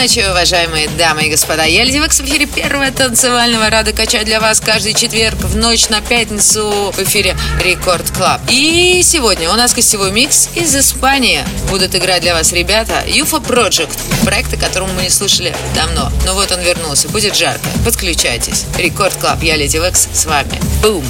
ночи, уважаемые дамы и господа. Я Lady Waks в эфире первого танцевального. Рада качать для вас каждый четверг в ночь на пятницу в эфире Record Club. И сегодня у нас гостевой микс из Испании. Будут играть для вас ребята UFO Project. Проект, о котором мы не слышали давно. Но вот он вернулся. Будет жарко. Подключайтесь. Record Club. Я Lady Waks с вами. Бум!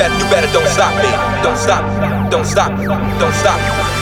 better, you better don't stop me. Don't stop, don't stop, don't stop.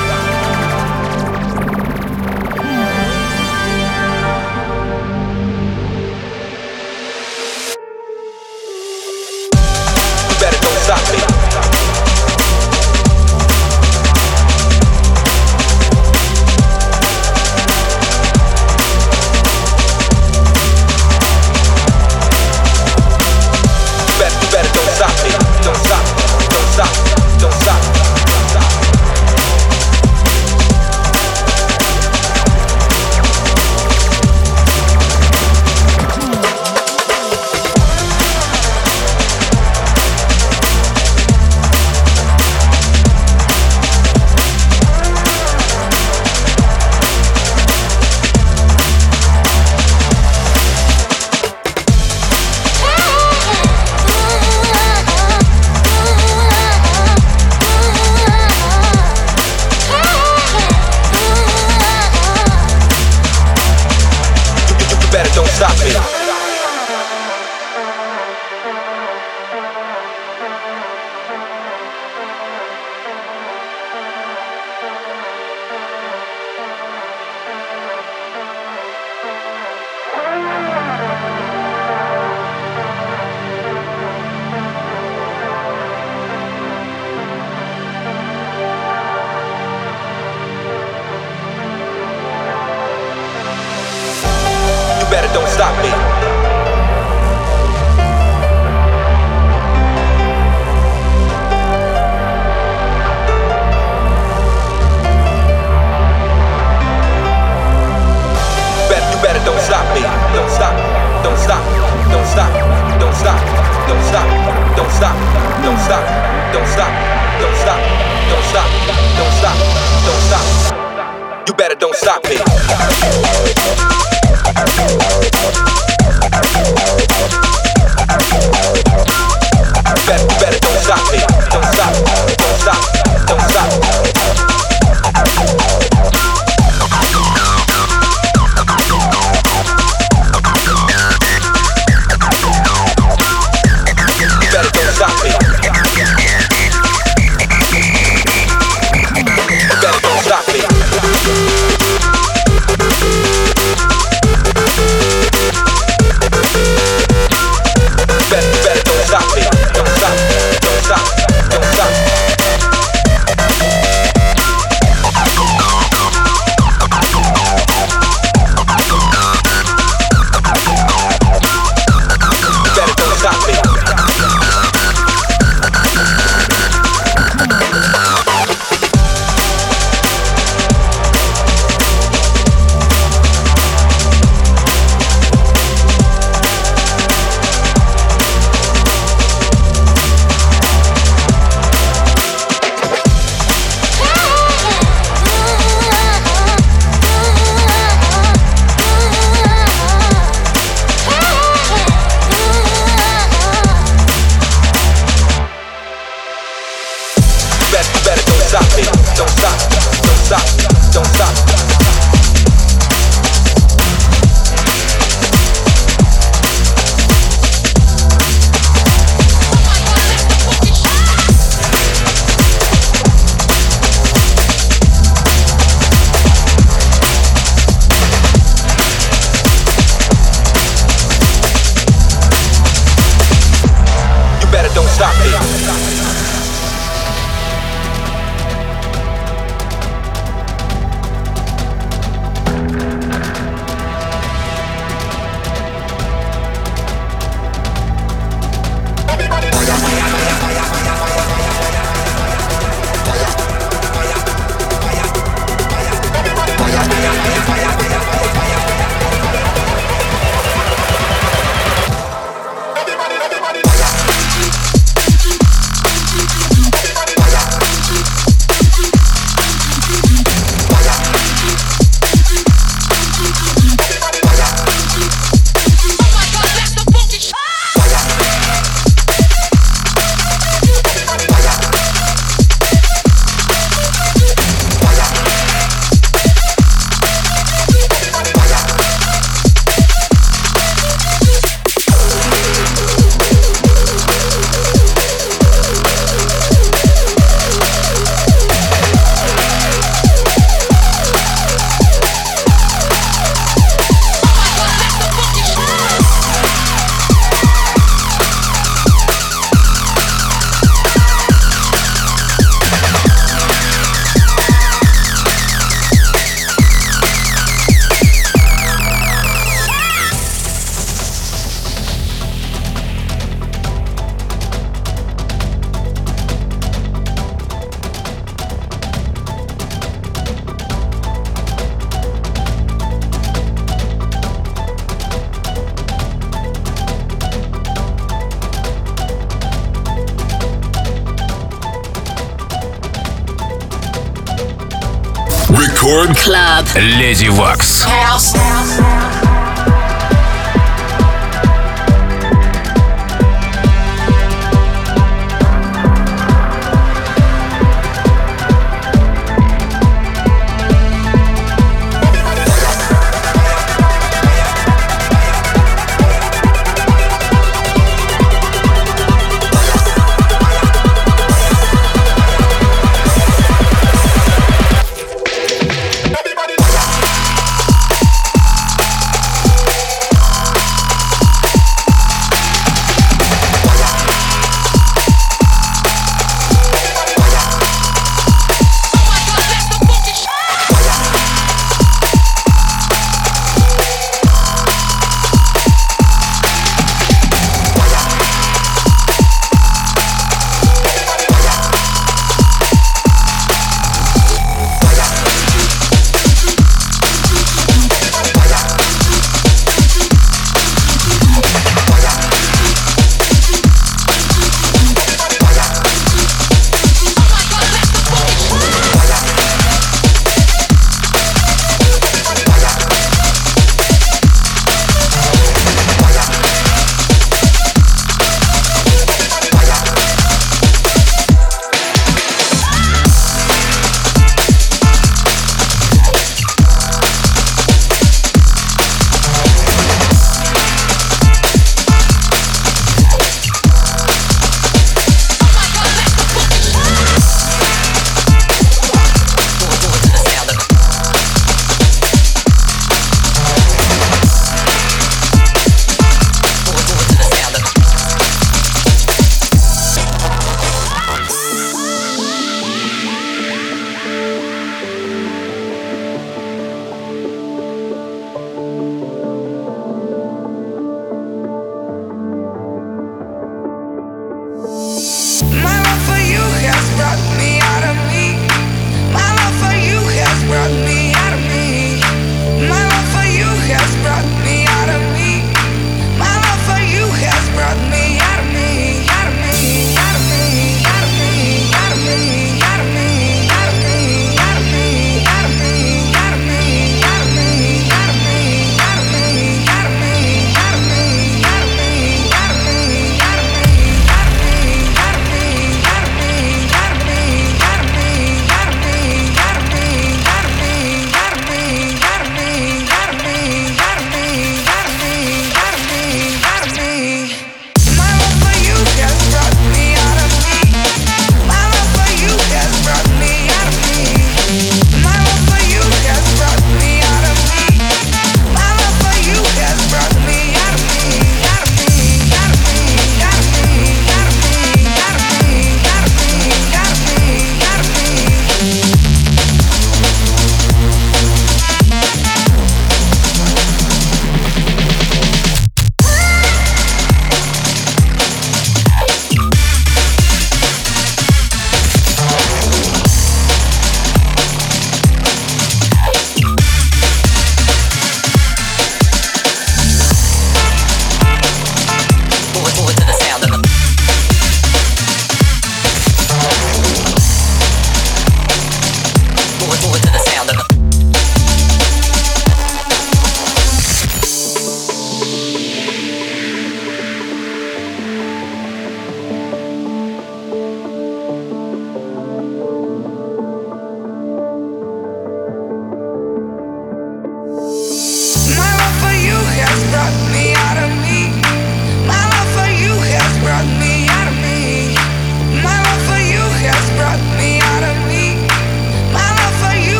Леди Вакс. Ей!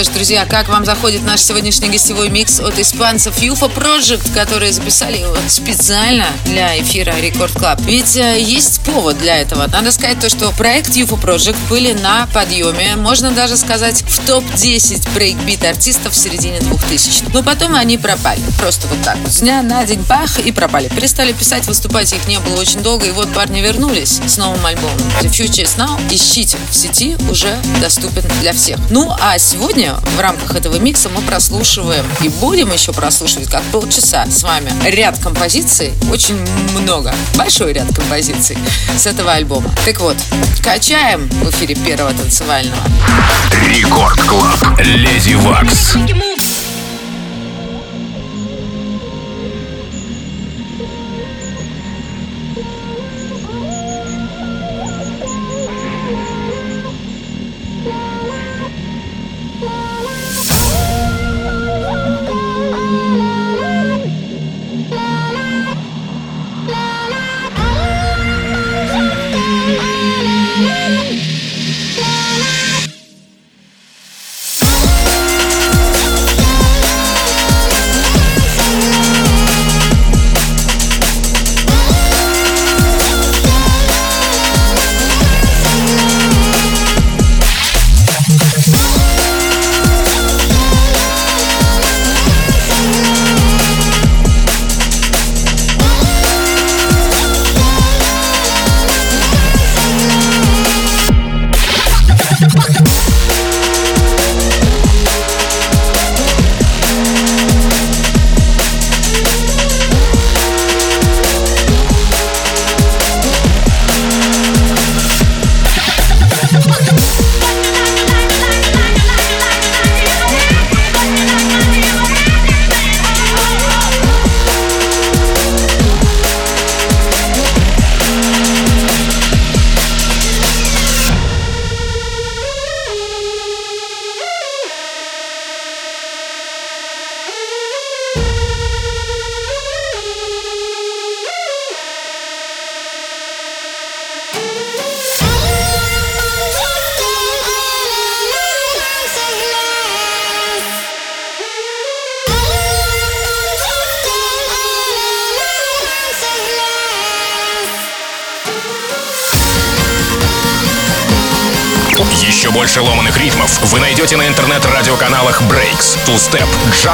Ну что ж, друзья, как вам заходит наш сегодняшний гостевой микс от испанцев UFO Project, которые записали его специально для эфира Record Club? Ведь э, есть повод для этого. Надо сказать то, что проект UFO Project были на подъеме, можно даже сказать, в топ-10 брейкбит артистов в середине 2000 Но потом они пропали. Просто вот так. С дня на день бах и пропали. Перестали писать, выступать их не было очень долго, и вот парни вернулись с новым альбомом. The Future is Now. Ищите в сети, уже доступен для всех. Ну, а сегодня в рамках этого микса мы прослушиваем и будем еще прослушивать как полчаса с вами ряд композиций, очень много, большой ряд композиций с этого альбома. Так вот, качаем в эфире первого танцевального. Record Club. Lady Waks.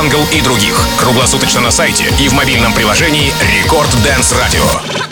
Jungle и других. Круглосуточно на сайте и в мобильном приложении Рекорд Dance Radio.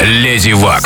Леди Вакс.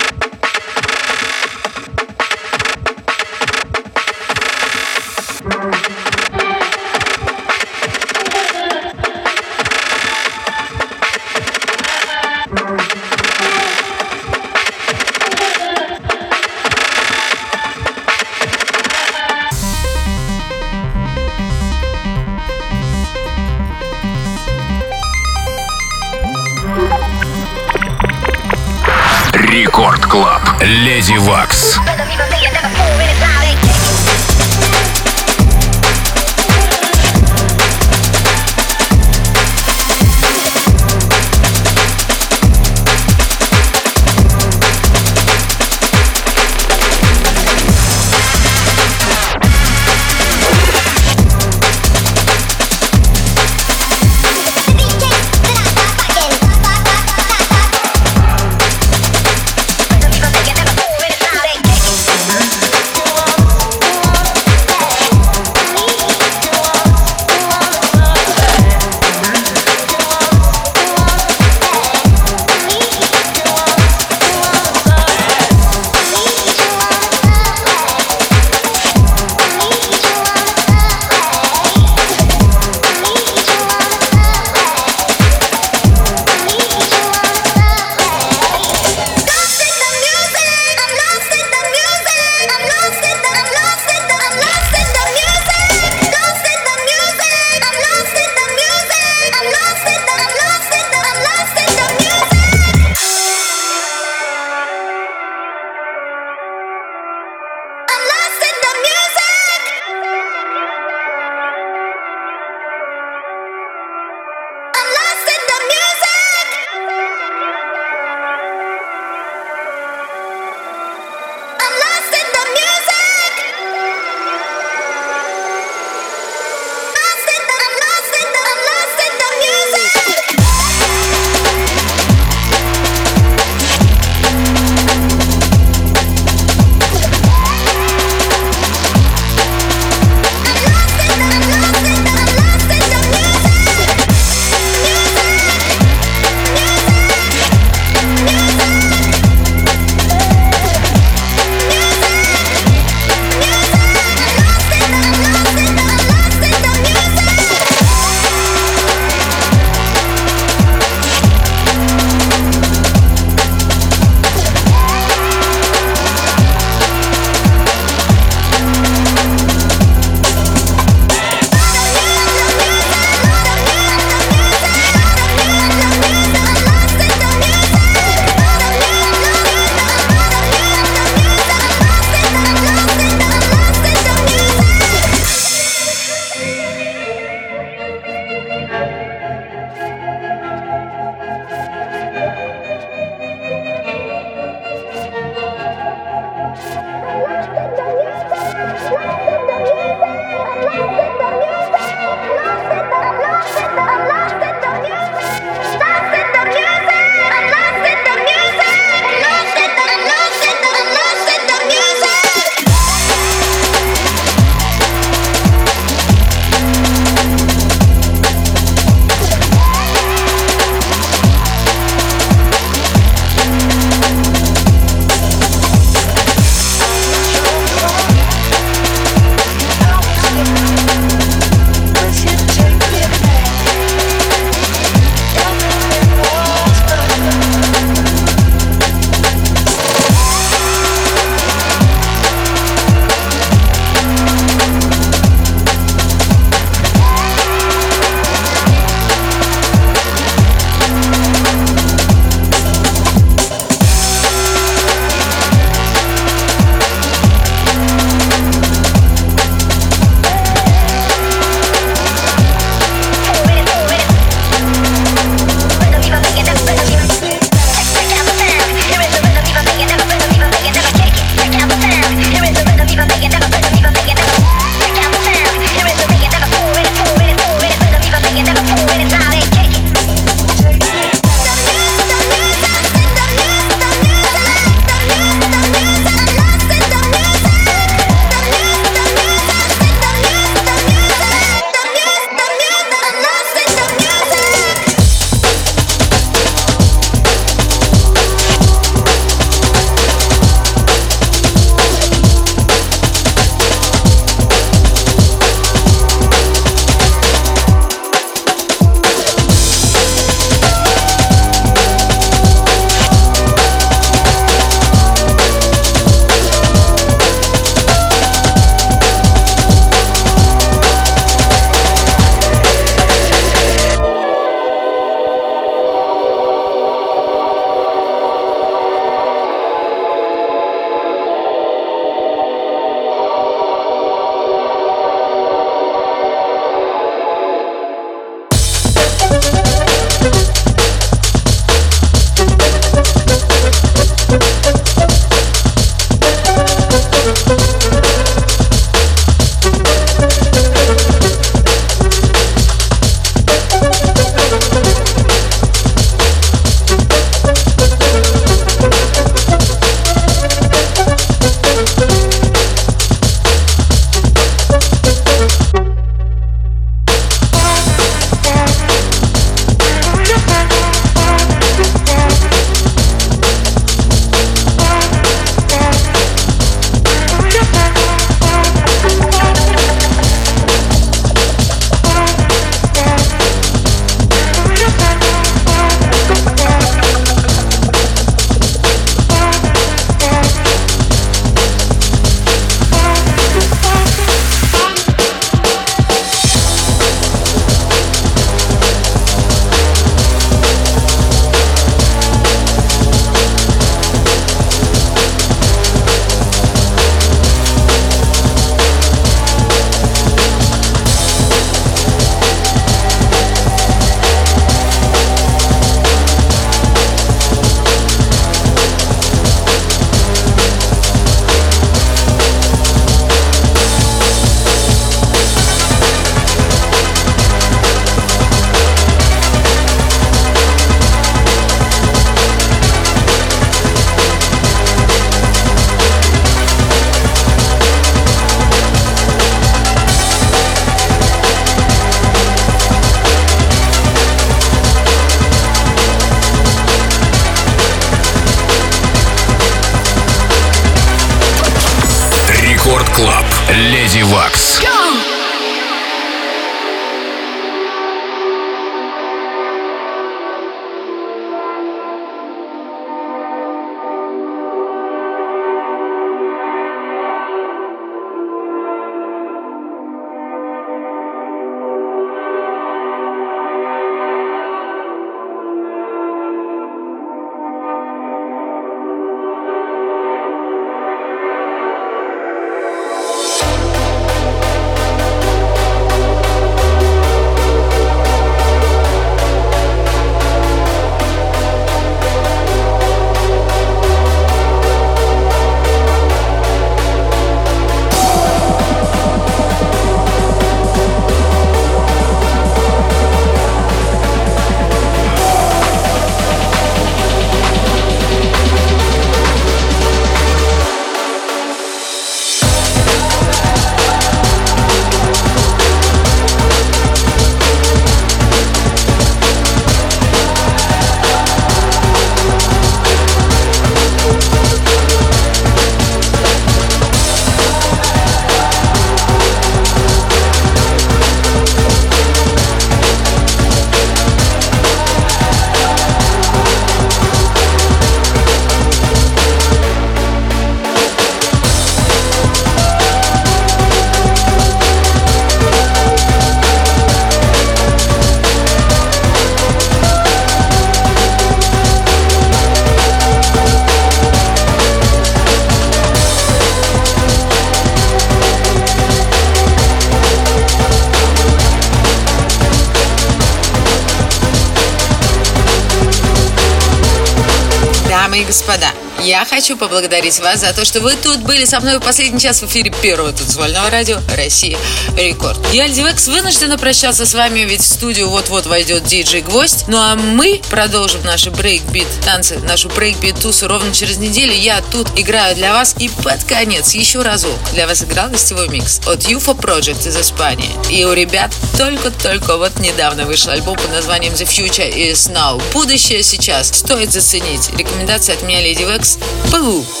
Хочу поблагодарить вас за то, что вы тут были со мной в последний час в эфире первого танцевального радиостанции Рекорд. Я, Lady Waks, вынуждена прощаться с вами, ведь в студию вот-вот войдет диджей Гвоздь. Ну а мы продолжим наши брейкбит танцы, нашу брейкбит тусу ровно через неделю. Я тут играю для вас и под конец еще разок для вас играл гостевой микс от UFO Project из Испании. И у ребят только-только вот недавно вышел альбом под названием The Future is Now. Будущее сейчас стоит заценить. Рекомендация от меня, Lady Waks. vous.